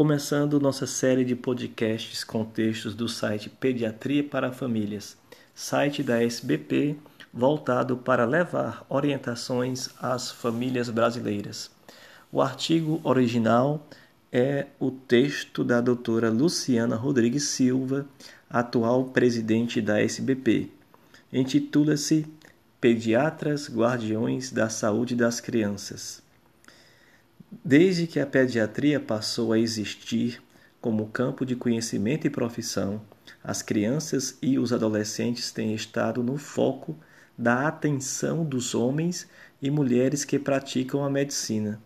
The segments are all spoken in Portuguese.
Começando nossa série de podcasts com textos do site Pediatria para Famílias, site da SBP voltado para levar orientações às famílias brasileiras. O artigo original é o texto da doutora Luciana Rodrigues Silva, atual presidente da SBP. Intitula-se Pediatras Guardiões da Saúde das Crianças. Desde que a pediatria passou a existir como campo de conhecimento e profissão, as crianças e os adolescentes têm estado no foco da atenção dos homens e mulheres que praticam a medicina.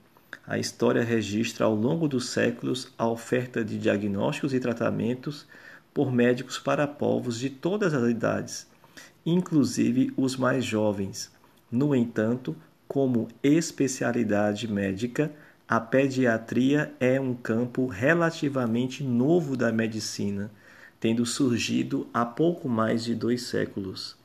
A história registra ao longo dos séculos a oferta de diagnósticos e tratamentos por médicos para povos de todas as idades, inclusive os mais jovens. No entanto, como especialidade médica, a pediatria é um campo relativamente novo da medicina, tendo surgido há pouco mais de dois séculos.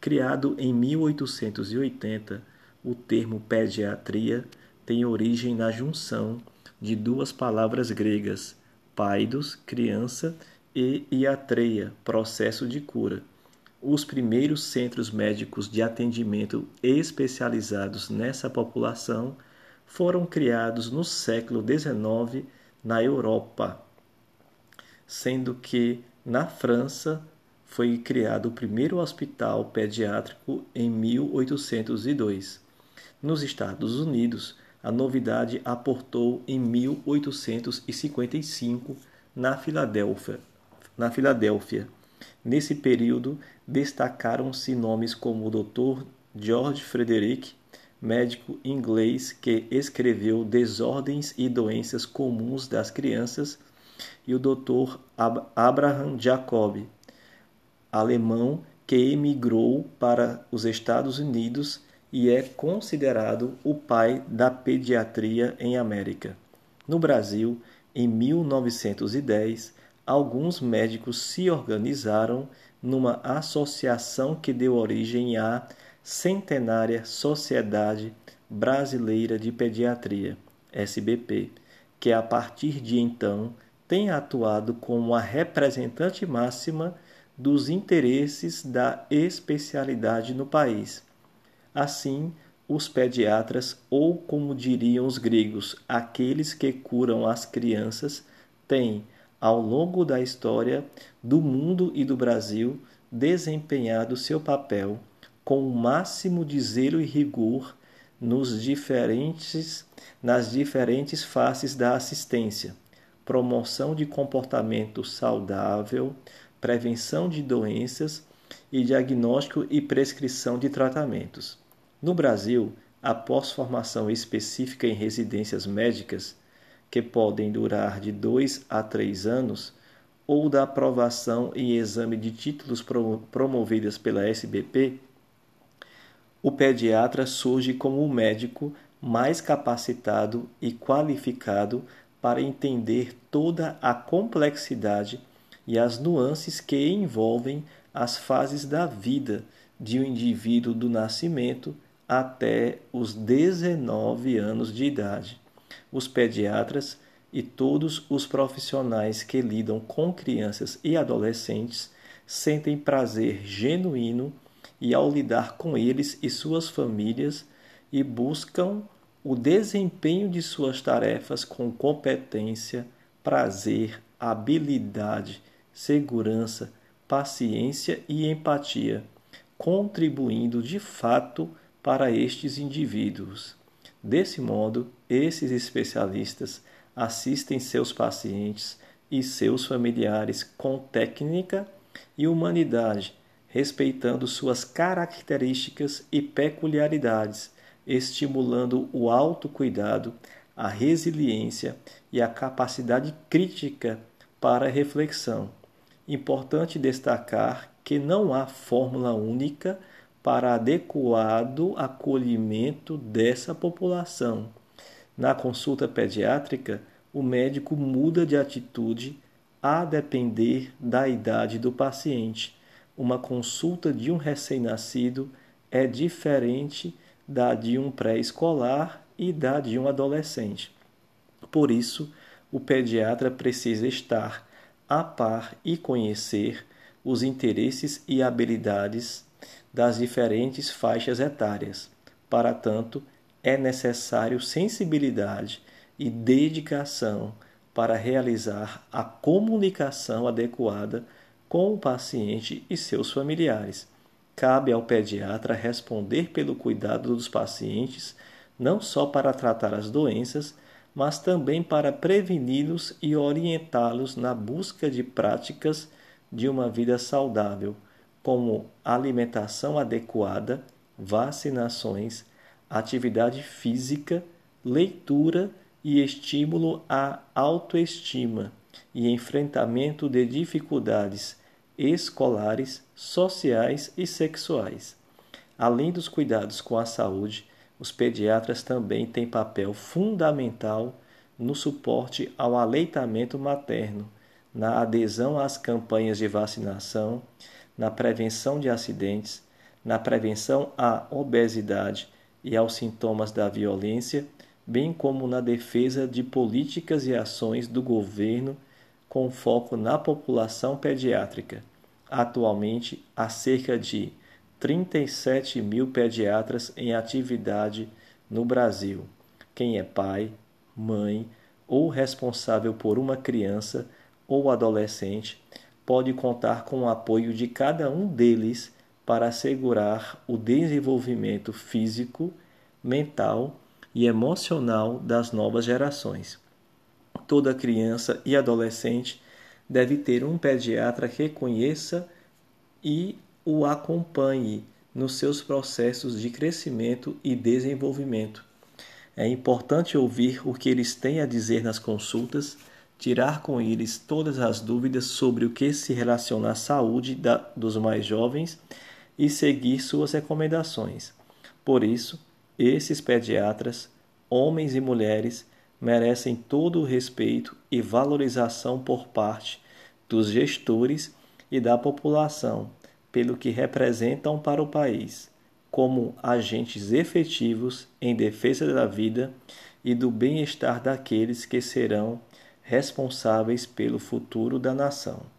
Criado em 1880, o termo pediatria tem origem na junção de duas palavras gregas, paidos, criança, e iatreia, processo de cura. Os primeiros centros médicos de atendimento especializados nessa população foram criados no século XIX na Europa, sendo que na França foi criado o primeiro hospital pediátrico em 1802. Nos Estados Unidos, a novidade aportou em 1855 na Filadélfia. Na Filadélfia. Nesse período, destacaram-se nomes como o Dr. George Frederick médico inglês que escreveu Desordens e Doenças Comuns das Crianças, e o Dr. Abraham Jacob, alemão que emigrou para os Estados Unidos e é considerado o pai da pediatria em América. No Brasil, em 1910, alguns médicos se organizaram numa associação que deu origem à centenária Sociedade Brasileira de Pediatria, SBP, que a partir de então tem atuado como a representante máxima dos interesses da especialidade no país. Assim, os pediatras, ou como diriam os gregos, aqueles que curam as crianças, têm, ao longo da história do mundo e do Brasil, desempenhado seu papel com o máximo de zelo e rigor nos diferentes, nas diferentes faces da assistência, promoção de comportamento saudável, prevenção de doenças e diagnóstico e prescrição de tratamentos. No Brasil, a pós-formação específica em residências médicas, que podem durar de dois a três anos, ou da aprovação em exame de títulos promovidas pela SBP, o pediatra surge como o médico mais capacitado e qualificado para entender toda a complexidade e as nuances que envolvem as fases da vida de um indivíduo do nascimento até os 19 anos de idade. Os pediatras e todos os profissionais que lidam com crianças e adolescentes sentem prazer genuíno e ao lidar com eles e suas famílias e buscam o desempenho de suas tarefas com competência, prazer, habilidade, segurança, paciência e empatia, contribuindo de fato para estes indivíduos. Desse modo, esses especialistas assistem seus pacientes e seus familiares com técnica e humanidade respeitando suas características e peculiaridades, estimulando o autocuidado, a resiliência e a capacidade crítica para reflexão. Importante destacar que não há fórmula única para adequado acolhimento dessa população. Na consulta pediátrica, o médico muda de atitude a depender da idade do paciente uma consulta de um recém-nascido é diferente da de um pré-escolar e da de um adolescente. Por isso, o pediatra precisa estar a par e conhecer os interesses e habilidades das diferentes faixas etárias. Para tanto, é necessário sensibilidade e dedicação para realizar a comunicação adequada com o paciente e seus familiares. Cabe ao pediatra responder pelo cuidado dos pacientes, não só para tratar as doenças, mas também para preveni-los e orientá-los na busca de práticas de uma vida saudável, como alimentação adequada, vacinações, atividade física, leitura e estímulo à autoestima e enfrentamento de dificuldades escolares, sociais e sexuais. Além dos cuidados com a saúde, os pediatras também têm papel fundamental no suporte ao aleitamento materno, na adesão às campanhas de vacinação, na prevenção de acidentes, na prevenção à obesidade e aos sintomas da violência bem como na defesa de políticas e ações do governo com foco na população pediátrica. Atualmente, há cerca de 37 mil pediatras em atividade no Brasil. Quem é pai, mãe ou responsável por uma criança ou adolescente pode contar com o apoio de cada um deles para assegurar o desenvolvimento físico, mental e emocional das novas gerações. Toda criança e adolescente deve ter um pediatra que conheça e o acompanhe nos seus processos de crescimento e desenvolvimento. É importante ouvir o que eles têm a dizer nas consultas, tirar com eles todas as dúvidas sobre o que se relaciona à saúde da, dos mais jovens e seguir suas recomendações. Por isso, esses pediatras, homens e mulheres, merecem todo o respeito e valorização por parte dos gestores e da população pelo que representam para o país, como agentes efetivos em defesa da vida e do bem-estar daqueles que serão responsáveis pelo futuro da nação.